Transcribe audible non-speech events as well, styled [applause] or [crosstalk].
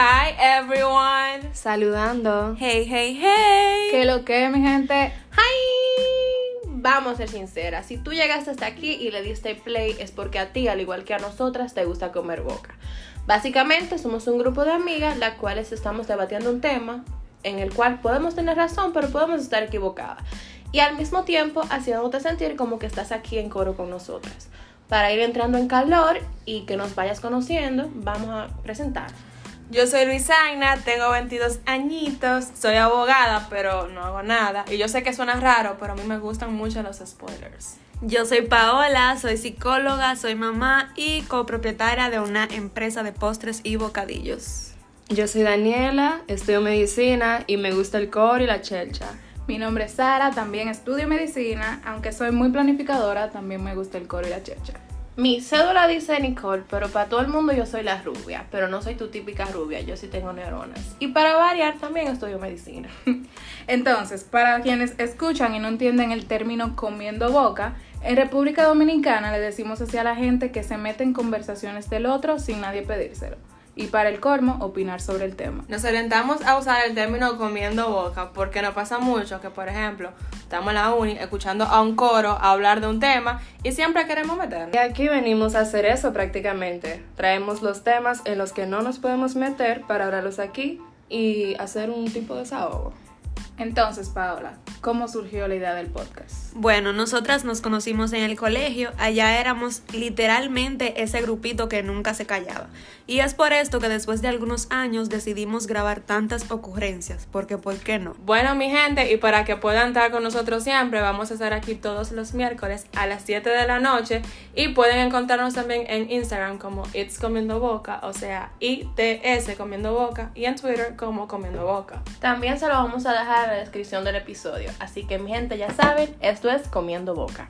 everyone. Saludando. Hey, hey, hey. ¿Qué lo que, mi gente? ¡Hi! Vamos a ser sinceras. Si tú llegaste hasta aquí y le diste play, es porque a ti, al igual que a nosotras, te gusta comer boca. Básicamente, somos un grupo de amigas las cuales estamos debatiendo un tema en el cual podemos tener razón, pero podemos estar equivocadas. Y al mismo tiempo, haciéndote sentir como que estás aquí en coro con nosotras. Para ir entrando en calor y que nos vayas conociendo, vamos a presentar. Yo soy Luisaina, tengo 22 añitos, soy abogada, pero no hago nada. Y yo sé que suena raro, pero a mí me gustan mucho los spoilers. Yo soy Paola, soy psicóloga, soy mamá y copropietaria de una empresa de postres y bocadillos. Yo soy Daniela, estudio medicina y me gusta el core y la chelcha. Mi nombre es Sara, también estudio medicina, aunque soy muy planificadora, también me gusta el coro y la checha. Mi cédula dice Nicole, pero para todo el mundo yo soy la rubia, pero no soy tu típica rubia, yo sí tengo neuronas. Y para variar también estudio medicina. [laughs] Entonces, para quienes escuchan y no entienden el término comiendo boca, en República Dominicana le decimos así a la gente que se mete en conversaciones del otro sin nadie pedírselo. Y para el colmo, opinar sobre el tema. Nos orientamos a usar el término comiendo boca porque nos pasa mucho que, por ejemplo, estamos en la uni escuchando a un coro hablar de un tema y siempre queremos meternos. Y aquí venimos a hacer eso prácticamente. Traemos los temas en los que no nos podemos meter para hablarlos aquí y hacer un tipo de desahogo. Entonces, Paola, ¿cómo surgió la idea del podcast? Bueno, nosotras nos conocimos en el colegio, allá éramos literalmente ese grupito que nunca se callaba. Y es por esto que después de algunos años decidimos grabar tantas ocurrencias, porque ¿por qué no? Bueno, mi gente, y para que puedan estar con nosotros siempre, vamos a estar aquí todos los miércoles a las 7 de la noche y pueden encontrarnos también en Instagram como It's Comiendo Boca, o sea, ITS Comiendo Boca, y en Twitter como Comiendo Boca. También se lo vamos a dejar en la descripción del episodio, así que mi gente ya saben, esto es Comiendo Boca.